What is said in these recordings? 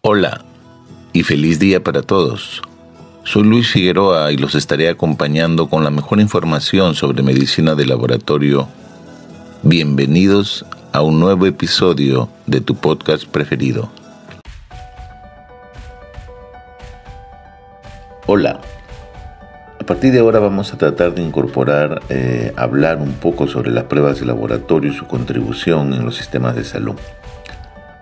Hola y feliz día para todos. Soy Luis Figueroa y los estaré acompañando con la mejor información sobre medicina de laboratorio. Bienvenidos a un nuevo episodio de tu podcast preferido. Hola. A partir de ahora vamos a tratar de incorporar, eh, hablar un poco sobre las pruebas de laboratorio y su contribución en los sistemas de salud.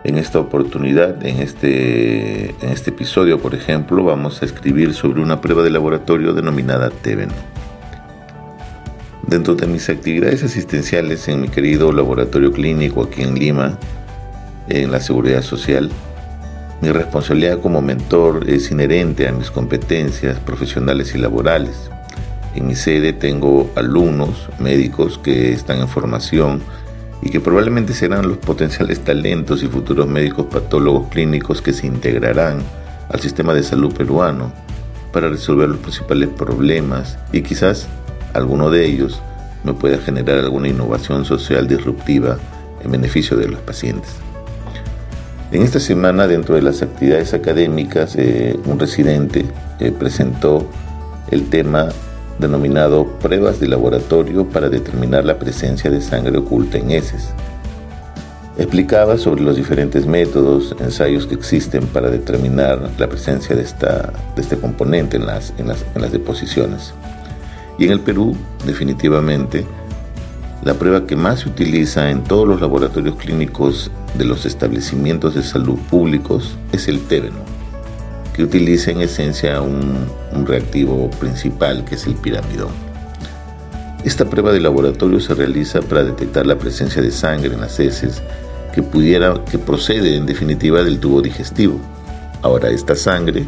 En esta oportunidad, en este, en este episodio, por ejemplo, vamos a escribir sobre una prueba de laboratorio denominada TEVEN. Dentro de mis actividades asistenciales en mi querido laboratorio clínico aquí en Lima, en la Seguridad Social, mi responsabilidad como mentor es inherente a mis competencias profesionales y laborales. En mi sede tengo alumnos médicos que están en formación y que probablemente serán los potenciales talentos y futuros médicos patólogos clínicos que se integrarán al sistema de salud peruano para resolver los principales problemas y quizás alguno de ellos me pueda generar alguna innovación social disruptiva en beneficio de los pacientes. En esta semana, dentro de las actividades académicas, eh, un residente eh, presentó el tema denominado pruebas de laboratorio para determinar la presencia de sangre oculta en heces. Explicaba sobre los diferentes métodos, ensayos que existen para determinar la presencia de, esta, de este componente en las, en, las, en las deposiciones. Y en el Perú, definitivamente, la prueba que más se utiliza en todos los laboratorios clínicos de los establecimientos de salud públicos es el téveno, que utiliza en esencia un, reactivo principal que es el piramidón. Esta prueba de laboratorio se realiza para detectar la presencia de sangre en las heces que pudiera que procede en definitiva del tubo digestivo. Ahora esta sangre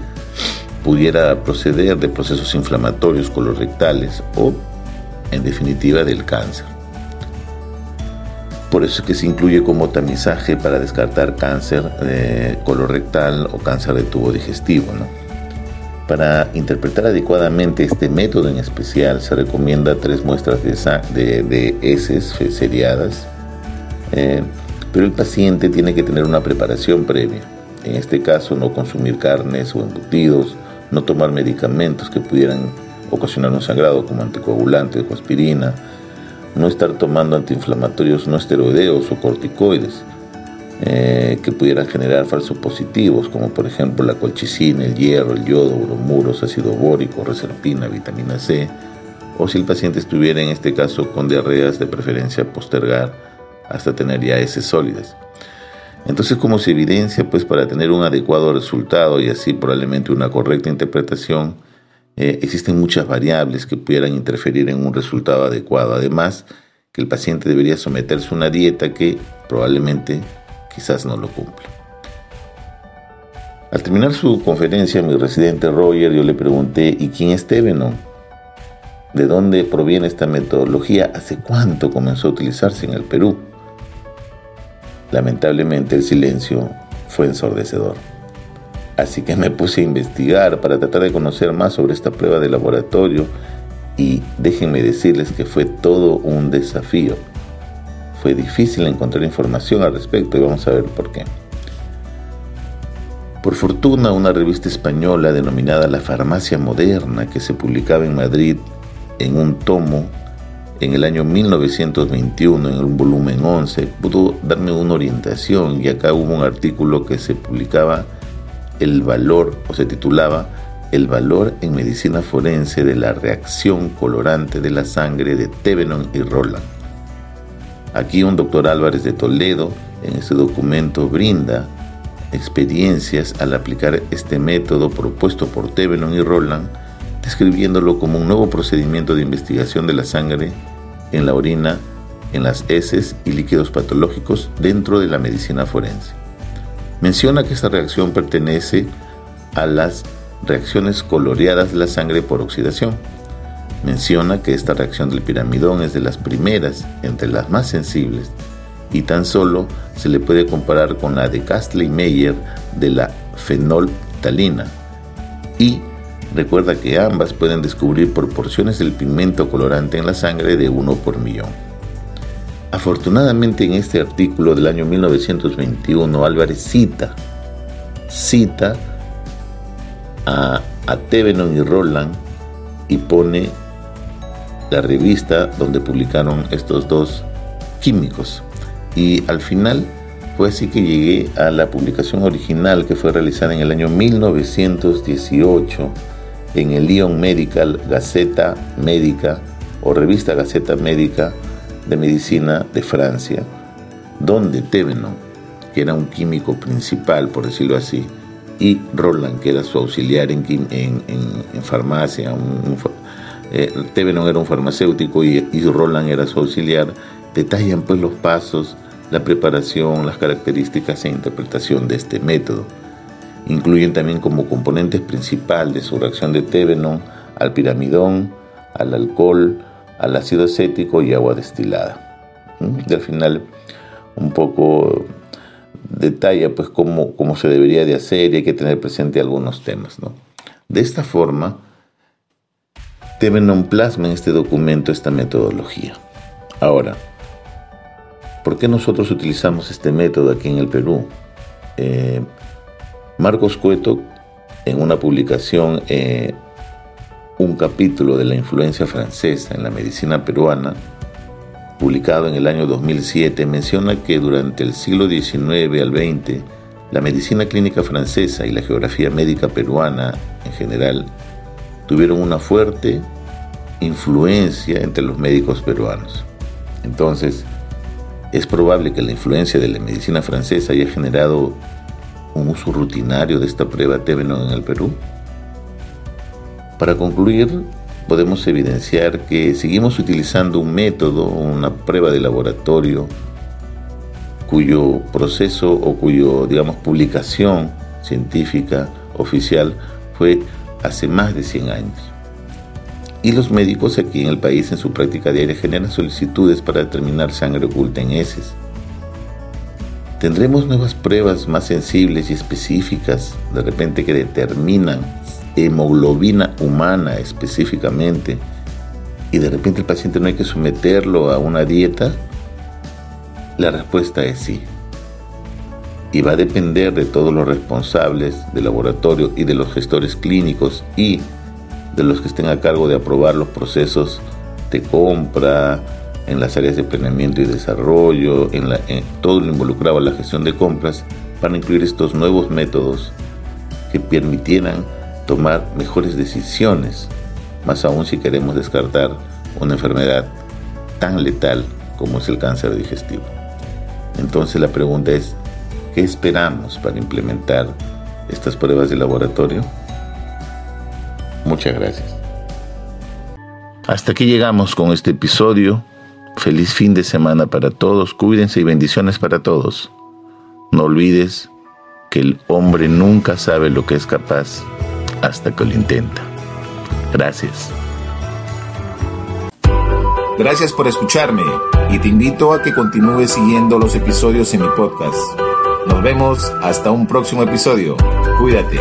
pudiera proceder de procesos inflamatorios colorectales o en definitiva del cáncer. Por eso es que se incluye como tamizaje para descartar cáncer eh, colorectal o cáncer de tubo digestivo. Para interpretar adecuadamente este método en especial se recomienda tres muestras de, de, heces seriadas, eh, pero el paciente tiene que tener una preparación previa. En este caso, no consumir carnes o embutidos, no tomar medicamentos que pudieran ocasionar un sangrado como anticoagulantes o aspirina, no estar tomando antiinflamatorios no esteroideos o corticoides eh, que pudieran generar falsos positivos, como por ejemplo la colchicina, el hierro, el yodo, bromuros, ácido bórico, reserpina, vitamina C, o si el paciente estuviera en este caso con diarreas, de preferencia postergar hasta tener ya heces sólidas. Entonces, como se evidencia, pues para tener un adecuado resultado y así probablemente una correcta interpretación, eh, existen muchas variables que pudieran interferir en un resultado adecuado. Además, que el paciente debería someterse a una dieta que probablemente quizás no lo cumpla. Al terminar su conferencia, mi residente Roger, yo le pregunté, ¿y quién es Tevenon? ¿De dónde proviene esta metodología? ¿Hace cuánto comenzó a utilizarse en el Perú? Lamentablemente el silencio fue ensordecedor. Así que me puse a investigar para tratar de conocer más sobre esta prueba de laboratorio y déjenme decirles que fue todo un desafío. Fue difícil encontrar información al respecto y vamos a ver por qué. Por fortuna, una revista española denominada La Farmacia Moderna, que se publicaba en Madrid en un tomo en el año 1921, en un volumen 11, pudo darme una orientación y acá hubo un artículo que se publicaba el valor, o se titulaba El valor en medicina forense de la reacción colorante de la sangre de Tevenon y Roland. Aquí un doctor Álvarez de Toledo en este documento brinda experiencias al aplicar este método propuesto por Tevenon y Roland, describiéndolo como un nuevo procedimiento de investigación de la sangre en la orina, en las heces y líquidos patológicos dentro de la medicina forense. Menciona que esta reacción pertenece a las reacciones coloreadas de la sangre por oxidación. Menciona que esta reacción del piramidón es de las primeras, entre las más sensibles, y tan solo se le puede comparar con la de Castley-Meyer de la fenoltalina. Y recuerda que ambas pueden descubrir proporciones del pigmento colorante en la sangre de uno por millón. Afortunadamente en este artículo del año 1921 Álvarez cita, cita a, a Tevenon y Roland y pone la revista donde publicaron estos dos químicos. Y al final fue así que llegué a la publicación original que fue realizada en el año 1918 en el Lyon Medical Gaceta Médica o revista Gaceta Médica de Medicina de Francia, donde Tevenon, que era un químico principal, por decirlo así, y Roland, que era su auxiliar en, farmacia, un, eh, era un farmacéutico y, Roland era su auxiliar, detallan pues los pasos, la preparación, las características e interpretación de este método. Incluyen también como componentes principal de su reacción de Tevenon al piramidón, al alcohol, al ácido acético y agua destilada. Y al final un poco detalla pues cómo, cómo, se debería de hacer y hay que tener presente algunos temas. ¿no? De esta forma, Tevenon plasma en este documento esta metodología. Ahora, ¿por qué nosotros utilizamos este método aquí en el Perú? Eh, Marcos Cueto, en una publicación eh, un capítulo de la influencia francesa en la medicina peruana, publicado en el año 2007, menciona que durante el siglo XIX al XX, la medicina clínica francesa y la geografía médica peruana en general tuvieron una fuerte influencia entre los médicos peruanos. Entonces, es probable que la influencia de la medicina francesa haya generado un uso rutinario de esta prueba Tevenon en el Perú. Para concluir, podemos evidenciar que seguimos utilizando un método, una prueba de laboratorio, cuyo proceso o cuyo, digamos, publicación científica oficial fue hace más de 100 años. Y los médicos aquí en el país en su práctica diaria generan solicitudes para determinar sangre oculta en heces. Tendremos nuevas pruebas más sensibles y específicas, de repente que determinan hemoglobina humana específicamente y de repente el paciente no hay que someterlo a una dieta? La respuesta es sí. Y va a depender de todos los responsables del laboratorio y de los gestores clínicos y de los que estén a cargo de aprobar los procesos de compra en las áreas de planeamiento y desarrollo, en, en todo lo involucrado a la gestión de compras, para incluir estos nuevos métodos que permitieran tomar mejores decisiones, más aún si queremos descartar una enfermedad tan letal como es el cáncer digestivo. Entonces la pregunta es, ¿qué esperamos para implementar estas pruebas de laboratorio? Muchas gracias. Hasta aquí llegamos con este episodio. Feliz fin de semana para todos. Cuídense y bendiciones para todos. No olvides que el hombre nunca sabe lo que es capaz hasta que lo intenta. Gracias. Gracias por escucharme y te invito a que continúes siguiendo los episodios en mi podcast. Nos vemos hasta un próximo episodio. Cuídate.